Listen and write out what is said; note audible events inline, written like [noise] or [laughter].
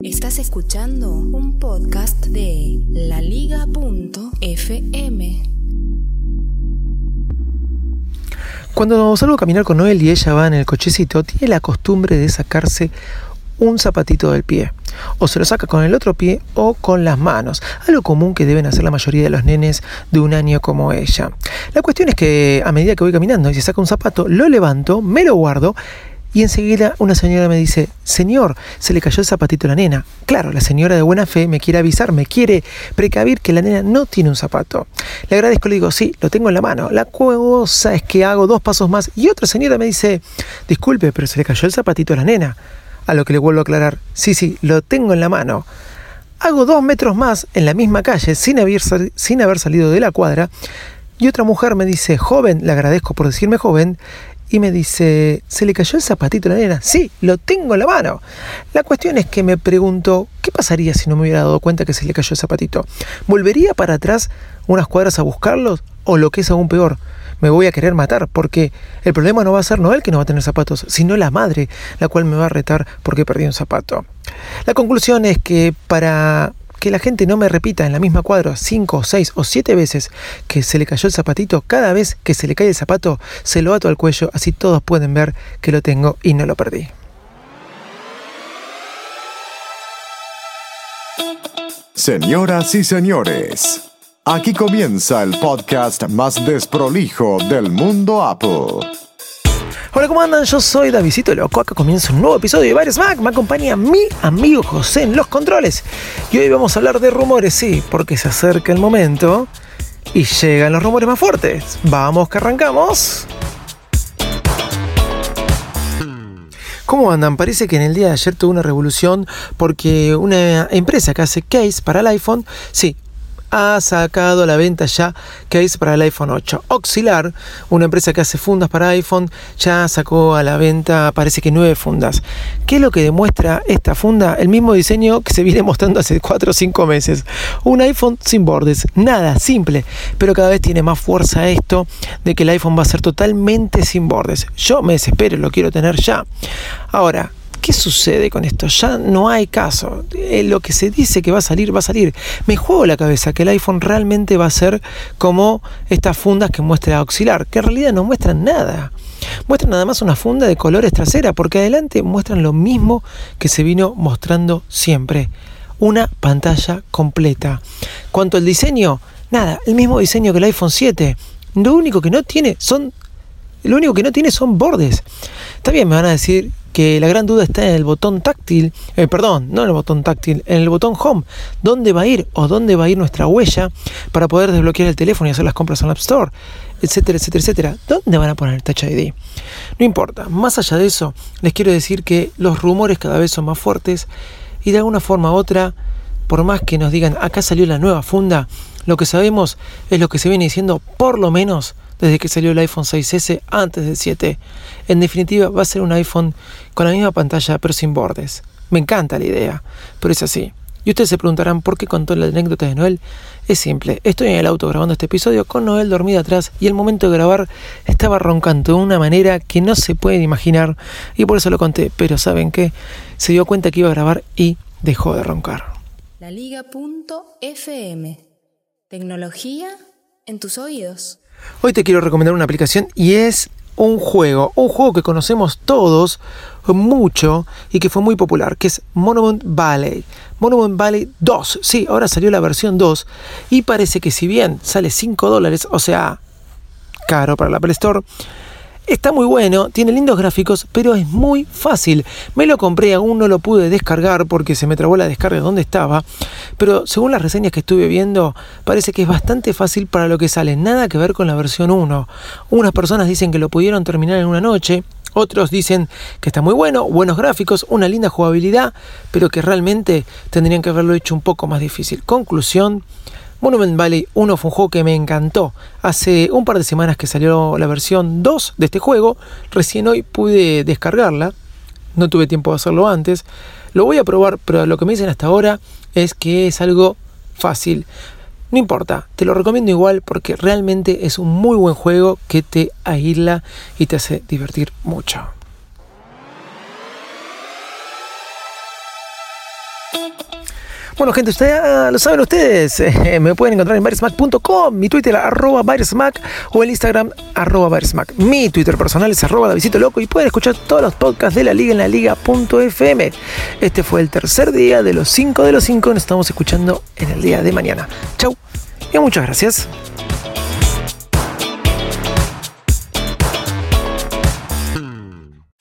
Estás escuchando un podcast de laliga.fm. Cuando salgo a caminar con Noel y ella va en el cochecito, tiene la costumbre de sacarse un zapatito del pie. O se lo saca con el otro pie o con las manos. Algo común que deben hacer la mayoría de los nenes de un año como ella. La cuestión es que a medida que voy caminando y se saca un zapato, lo levanto, me lo guardo y enseguida una señora me dice, Señor, se le cayó el zapatito a la nena. Claro, la señora de buena fe me quiere avisar, me quiere precavir que la nena no tiene un zapato. Le agradezco, le digo, sí, lo tengo en la mano. La cosa es que hago dos pasos más y otra señora me dice, disculpe, pero se le cayó el zapatito a la nena. A lo que le vuelvo a aclarar, sí, sí, lo tengo en la mano. Hago dos metros más en la misma calle sin haber, sin haber salido de la cuadra y otra mujer me dice, joven, le agradezco por decirme joven, y me dice, ¿se le cayó el zapatito a la nena? Sí, lo tengo en la mano. La cuestión es que me pregunto, ¿qué pasaría si no me hubiera dado cuenta que se le cayó el zapatito? ¿Volvería para atrás unas cuadras a buscarlos? ¿O lo que es aún peor? Me voy a querer matar porque el problema no va a ser Noel que no va a tener zapatos, sino la madre, la cual me va a retar porque perdí un zapato. La conclusión es que para que la gente no me repita en la misma cuadra cinco, seis o siete veces que se le cayó el zapatito, cada vez que se le cae el zapato, se lo ato al cuello, así todos pueden ver que lo tengo y no lo perdí. Señoras y señores, aquí comienza el podcast más desprolijo del mundo Apple. Hola, ¿cómo andan? Yo soy Davidito Loco. Acá comienza un nuevo episodio de Varios Mac. Me acompaña mi amigo José en los controles. Y hoy vamos a hablar de rumores, sí, porque se acerca el momento y llegan los rumores más fuertes. Vamos, que arrancamos. ¿Cómo andan? Parece que en el día de ayer tuvo una revolución porque una empresa que hace case para el iPhone, sí, ha sacado a la venta ya case para el iPhone 8. Auxiliar, una empresa que hace fundas para iPhone, ya sacó a la venta, parece que nueve fundas. ¿Qué es lo que demuestra esta funda? El mismo diseño que se viene mostrando hace 4 o 5 meses. Un iPhone sin bordes, nada, simple, pero cada vez tiene más fuerza esto de que el iPhone va a ser totalmente sin bordes. Yo me desespero, lo quiero tener ya. Ahora, ¿Qué sucede con esto? Ya no hay caso. Eh, lo que se dice que va a salir, va a salir. Me juego la cabeza que el iPhone realmente va a ser como estas fundas que muestra auxiliar, que en realidad no muestran nada. Muestran nada más una funda de colores trasera, porque adelante muestran lo mismo que se vino mostrando siempre. Una pantalla completa. Cuanto al diseño, nada, el mismo diseño que el iPhone 7. Lo único que no tiene son. Lo único que no tiene son bordes. Está bien, me van a decir que la gran duda está en el botón táctil, eh, perdón, no en el botón táctil, en el botón home, dónde va a ir o dónde va a ir nuestra huella para poder desbloquear el teléfono y hacer las compras en la App Store, etcétera, etcétera, etcétera. ¿Dónde van a poner el Touch ID? No importa, más allá de eso, les quiero decir que los rumores cada vez son más fuertes y de alguna forma u otra, por más que nos digan acá salió la nueva funda, lo que sabemos es lo que se viene diciendo por lo menos desde que salió el iPhone 6S antes del 7. En definitiva, va a ser un iPhone con la misma pantalla pero sin bordes. Me encanta la idea, pero es así. Y ustedes se preguntarán por qué contó la anécdota de Noel. Es simple, estoy en el auto grabando este episodio con Noel dormida atrás y el momento de grabar estaba roncando de una manera que no se pueden imaginar y por eso lo conté. Pero ¿saben qué? Se dio cuenta que iba a grabar y dejó de roncar. Laliga.fm Tecnología en tus oídos. Hoy te quiero recomendar una aplicación y es un juego, un juego que conocemos todos mucho y que fue muy popular, que es Monument Valley. Monument Valley 2, sí, ahora salió la versión 2 y parece que si bien sale 5 dólares, o sea, caro para la Apple Store, Está muy bueno, tiene lindos gráficos, pero es muy fácil. Me lo compré, aún no lo pude descargar porque se me trabó la descarga donde estaba, pero según las reseñas que estuve viendo, parece que es bastante fácil para lo que sale, nada que ver con la versión 1. Unas personas dicen que lo pudieron terminar en una noche, Otros dicen que está muy bueno, buenos gráficos, una linda jugabilidad, pero que realmente tendrían que haberlo hecho un poco más difícil. Conclusión, Monument Valley 1 fue un juego que me encantó. Hace un par de semanas que salió la versión 2 de este juego, recién hoy pude descargarla, no tuve tiempo de hacerlo antes. Lo voy a probar, pero lo que me dicen hasta ahora es que es algo fácil. No importa, te lo recomiendo igual porque realmente es un muy buen juego que te aísla y te hace divertir mucho. Bueno, gente, ustedes ya lo saben ustedes. [laughs] Eh, me pueden encontrar en virusmac.com, mi Twitter arroba virusmac o el Instagram arroba virusmac. Mi Twitter personal es arroba Davidito Loco y pueden escuchar todos los podcasts de la liga en la liga.fm. Este fue el tercer día de los 5 de los 5. Nos estamos escuchando en el día de mañana. Chau y muchas gracias.